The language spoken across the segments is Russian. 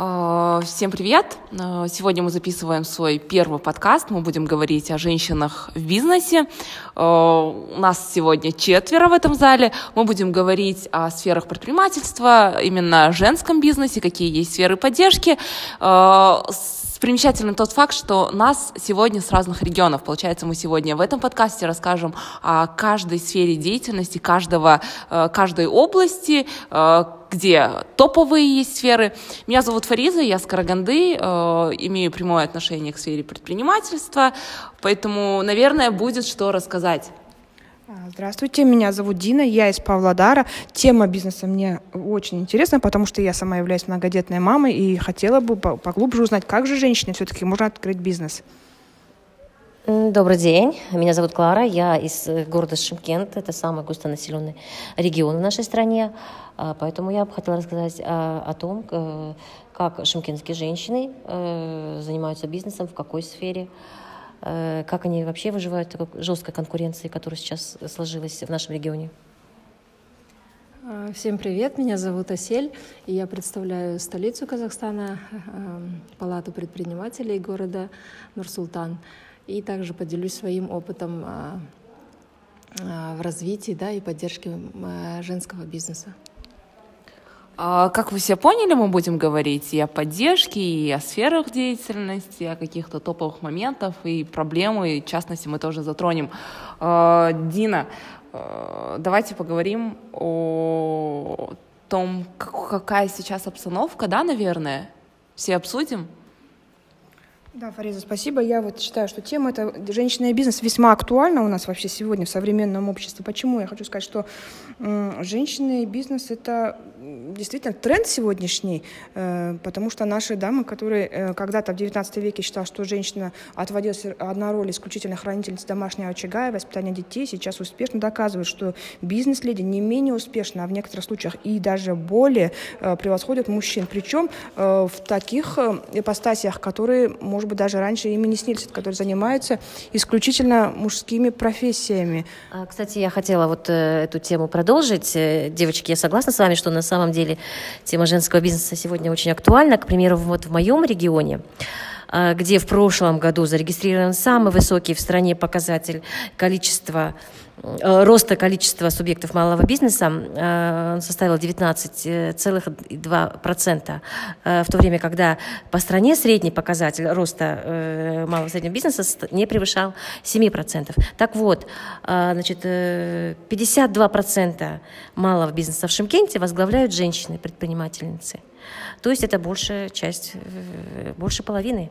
А, всем привет! А, сегодня мы записываем свой первый подкаст. Мы будем говорить о женщинах в бизнесе. А, у нас сегодня четверо в этом зале. Мы будем говорить о сферах предпринимательства, именно женском бизнесе, какие есть сферы поддержки. Примечательный тот факт, что нас сегодня с разных регионов. Получается, мы сегодня в этом подкасте расскажем о каждой сфере деятельности, каждого, каждой области, где топовые есть сферы. Меня зовут Фариза, я с Караганды, э, имею прямое отношение к сфере предпринимательства, поэтому, наверное, будет что рассказать. А, здравствуйте, меня зовут Дина, я из Павлодара. Тема бизнеса мне очень интересна, потому что я сама являюсь многодетной мамой и хотела бы поглубже узнать, как же женщине все-таки можно открыть бизнес. Добрый день, меня зовут Клара, я из э, города Шимкент, это самый густонаселенный регион в нашей стране, а, поэтому я бы хотела рассказать а, о том, э, как шимкентские женщины э, занимаются бизнесом, в какой сфере, как они вообще выживают в такой жесткой конкуренции, которая сейчас сложилась в нашем регионе. А, всем привет, меня зовут Асель, и я представляю столицу Казахстана, Палату предпринимателей города Нур-Султан и также поделюсь своим опытом в развитии да, и поддержке женского бизнеса. Как вы все поняли, мы будем говорить и о поддержке, и о сферах деятельности, о каких-то топовых моментах и проблемы, и в частности мы тоже затронем. Дина, давайте поговорим о том, какая сейчас обстановка, да, наверное? Все обсудим? Да, Фариза, спасибо. Я вот считаю, что тема это женщина и бизнес весьма актуальна у нас вообще сегодня в современном обществе. Почему? Я хочу сказать, что женщины и бизнес это действительно тренд сегодняшний, э, потому что наши дамы, которые э, когда-то в XIX веке считали, что женщина отводилась одна роль исключительно хранительницы домашнего очага и воспитания детей, сейчас успешно доказывают, что бизнес-леди не менее успешно, а в некоторых случаях и даже более э, превосходят мужчин. Причем в таких ипостасиях, которые, может быть, даже раньше ими не снились, которые занимаются исключительно мужскими профессиями. А, кстати, я хотела вот эту тему продолжить. Девочки, я согласна с вами, что на самом деле тема женского бизнеса сегодня очень актуальна. К примеру, вот в моем регионе а, где в прошлом году зарегистрирован самый высокий в стране показатель количества роста количества субъектов малого бизнеса э, составил 19,2%, э, в то время, когда по стране средний показатель роста малого среднего бизнеса не превышал 7%. Так вот, значит, 52% малого бизнеса в Шимкенте возглавляют женщины-предпринимательницы. То есть это большая часть, э, больше половины.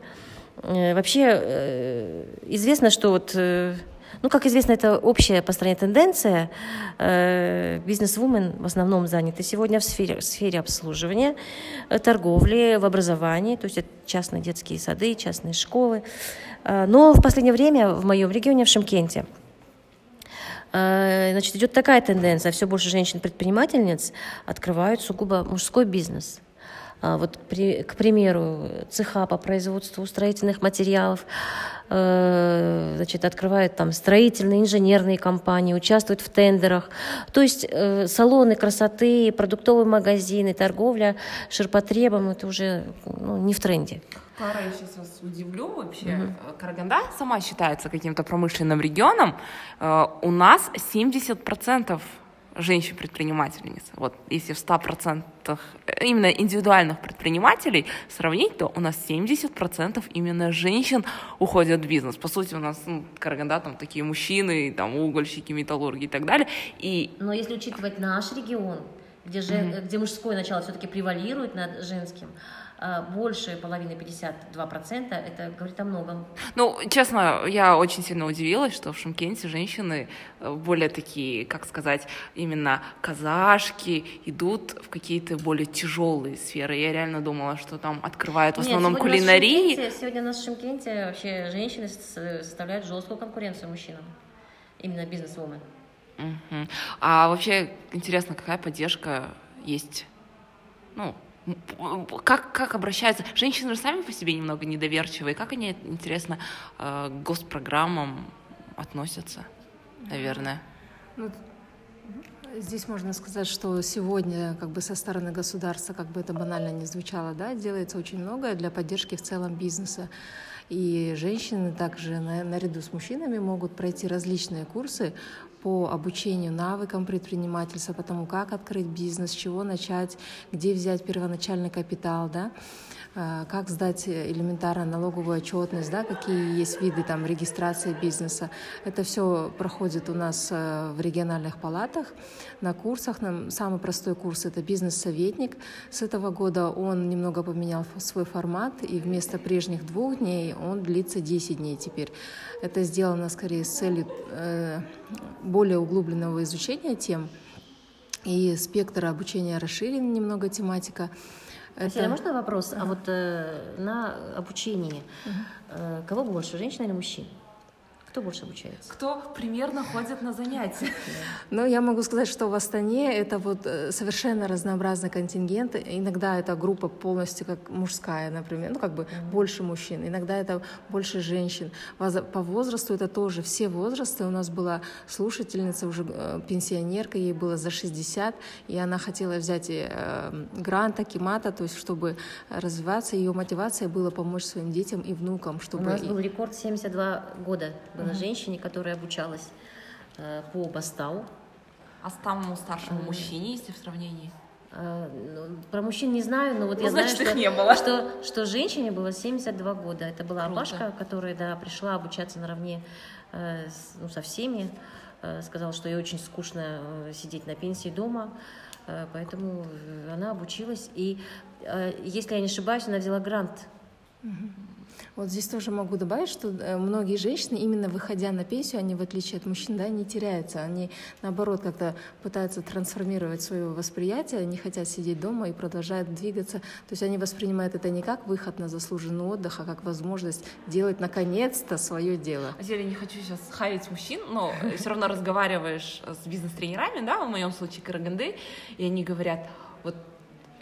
Э, вообще э, известно, что вот ну, как известно, это общая по стране тенденция. Бизнес-вумен в основном заняты сегодня в сфере, в сфере обслуживания, торговли, в образовании, то есть это частные детские сады, частные школы. Но в последнее время в моем регионе, в Шимкенте, значит, идет такая тенденция. Все больше женщин-предпринимательниц открывают сугубо мужской бизнес – вот, при, к примеру, цеха по производству строительных материалов, э, значит, открывают там строительные, инженерные компании, участвуют в тендерах. То есть э, салоны красоты, продуктовые магазины, торговля ширпотребом, это уже ну, не в тренде. Клара, я сейчас вас удивлю вообще. Угу. Караганда сама считается каким-то промышленным регионом. Э, у нас 70% женщин-предпринимательниц. Вот если в 100% именно индивидуальных предпринимателей сравнить, то у нас 70% именно женщин уходят в бизнес. По сути, у нас ну, Караганда там такие мужчины, там угольщики, металлурги и так далее. И... Но если учитывать наш регион, где, же, mm-hmm. где мужское начало все-таки превалирует над женским, больше половины, 52%, это говорит о многом. Ну, честно, я очень сильно удивилась, что в Шимкенте женщины э, более такие, как сказать, именно казашки идут в какие-то более тяжелые сферы. Я реально думала, что там открывают в основном Нет, кулинарии. Шимкенте, сегодня у нас в Шимкенте вообще женщины составляют жесткую конкуренцию мужчинам. Именно бизнес-вумен. Угу. А вообще интересно, какая поддержка есть ну, как, как обращаются? Женщины же сами по себе немного недоверчивые. Как они, интересно, э, к госпрограммам относятся, наверное? Ну, Здесь можно сказать, что сегодня как бы со стороны государства, как бы это банально не звучало, да, делается очень многое для поддержки в целом бизнеса. И женщины также наряду с мужчинами могут пройти различные курсы по обучению навыкам предпринимательства, по тому, как открыть бизнес, с чего начать, где взять первоначальный капитал, да, а, как сдать элементарно налоговую отчетность, да, какие есть виды там, регистрации бизнеса. Это все проходит у нас э, в региональных палатах на курсах. Нам самый простой курс — это бизнес-советник. С этого года он немного поменял свой формат, и вместо прежних двух дней он длится 10 дней теперь. Это сделано скорее с целью э, более углубленного изучения тем, и спектр обучения расширен немного тематика. Это... А можно вопрос? А вот э, на обучении угу. э, кого больше, женщина или мужчин? Кто больше обучается? Кто примерно ходит на занятия? Ну, я могу сказать, что в Астане это вот э, совершенно разнообразный контингент. Иногда это группа полностью как мужская, например, ну, как бы mm-hmm. больше мужчин. Иногда это больше женщин. По возрасту это тоже все возрасты. У нас была слушательница, уже э, пенсионерка, ей было за 60, и она хотела взять э, грант Акимата, то есть чтобы развиваться. Ее мотивация была помочь своим детям и внукам, чтобы... У нас был рекорд 72 года было угу. женщине, которая обучалась э, по Бастау. А самому старшему мужчине, если в сравнении? Э, ну, про мужчин не знаю, но вот ну, я значит, знаю, что, не было. что, что женщине было 72 года. Это была Круто. Абашка, которая да, пришла обучаться наравне э, с, ну, со всеми. Э, сказала, что ей очень скучно э, сидеть на пенсии дома. Э, поэтому она обучилась. И, э, если я не ошибаюсь, она взяла грант. Угу. Вот здесь тоже могу добавить, что э, многие женщины, именно выходя на пенсию, они, в отличие от мужчин, да, не теряются. Они, наоборот, как-то пытаются трансформировать свое восприятие, не хотят сидеть дома и продолжают двигаться. То есть они воспринимают это не как выход на заслуженный отдых, а как возможность делать, наконец-то, свое дело. Я не хочу сейчас хаять мужчин, но все равно разговариваешь с бизнес-тренерами, да, в моем случае Караганды, и они говорят, вот,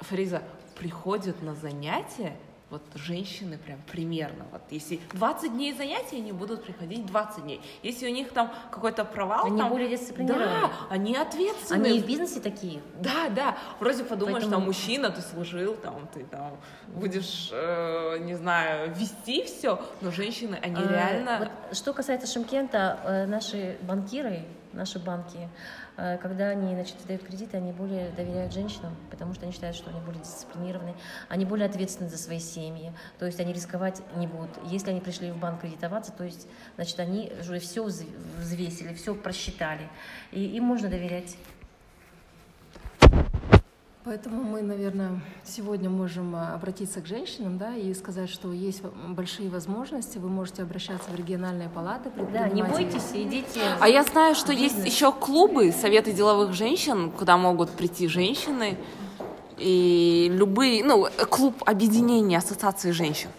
Фариза, приходят на занятия, вот женщины прям примерно. Вот если 20 дней занятий, они будут приходить 20 дней. Если у них там какой-то провал, они там, более дисциплинированные. Да, они ответственны. Они в бизнесе такие. Да, да. Вроде подумаешь, Поэтому... там мужчина, ты служил, там ты там будешь, э, не знаю, вести все, но женщины, они а, реально. Вот, что касается Шимкента, э, наши банкиры, наши банки, Э, когда они значит, дают кредиты, они более доверяют женщинам, потому что они считают, что они более дисциплинированы, они более ответственны за свои семьи, то есть они рисковать не будут. Если они пришли в банк кредитоваться, то есть, значит, они уже все взвесили, все просчитали, и им можно доверять. Поэтому мы, наверное, сегодня можем а, обратиться к женщинам да, и сказать, что есть большие возможности, вы можете обращаться в региональные палаты. Да, не бойтесь, идите. А я знаю, что есть еще клубы, советы деловых женщин, куда могут прийти женщины, и любые, ну, клуб объединения ассоциации женщин.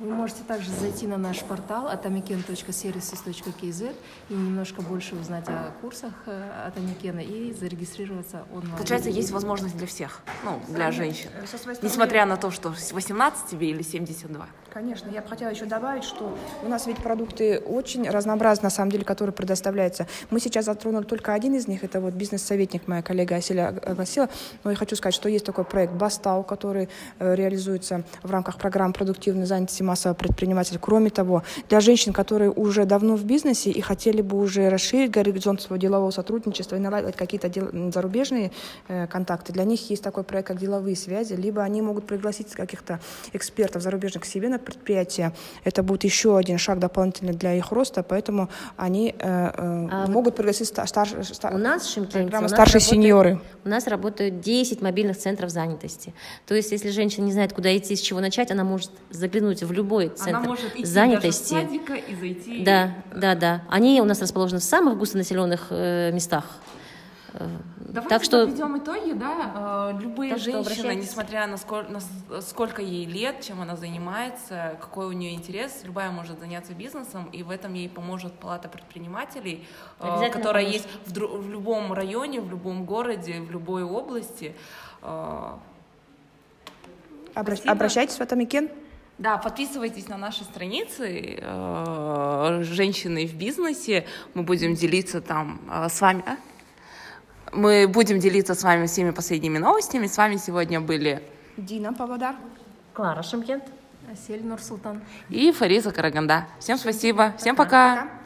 Вы можете также зайти на наш портал atomiken.services.kz и немножко больше узнать о курсах э, Атомикена и зарегистрироваться онлайн. Получается, есть возможность для всех, ну, для женщин, несмотря на то, что 18 тебе или 72. Конечно, я бы хотела еще добавить, что у нас ведь продукты очень разнообразны, на самом деле, которые предоставляются. Мы сейчас затронули только один из них, это вот бизнес-советник, моя коллега Аселя огласила, но я хочу сказать, что есть такой проект «Бастау», который э, реализуется в рамках программы продуктивной занятости массового предпринимателя. Кроме того, для женщин, которые уже давно в бизнесе и хотели бы уже расширить горизонт своего делового сотрудничества и наладить какие-то зарубежные э, контакты, для них есть такой проект, как «Деловые связи», либо они могут пригласить каких-то экспертов зарубежных к себе на предприятия. Это будет еще один шаг дополнительный для их роста, поэтому они э, э, а могут пригласить стар, стар, у нас в Шимкенте, у нас старшие работает, сеньоры. У нас работают 10 мобильных центров занятости. То есть, если женщина не знает, куда идти, с чего начать, она может заглянуть в любой центр она может идти занятости. Даже садика и зайти. Да, да, да. Они у нас расположены в самых густонаселенных э, местах. Давайте так что подведем итоги, да. Э, любые так женщины, несмотря на сколько, на сколько ей лет, чем она занимается, какой у нее интерес, любая может заняться бизнесом, и в этом ей поможет палата предпринимателей, э, которая поможет. есть в, в любом районе, в любом городе, в любой области. Э, Обращ, обращайтесь в Атамекен. Да, подписывайтесь на наши страницы э, «Женщины в бизнесе». Мы будем делиться там э, с вами. А? Мы будем делиться с вами всеми последними новостями. С вами сегодня были Дина Павлодар. Клара Шимкент. Асель Нурсултан. и Фариза Караганда. Всем спасибо. Всем пока. Пока.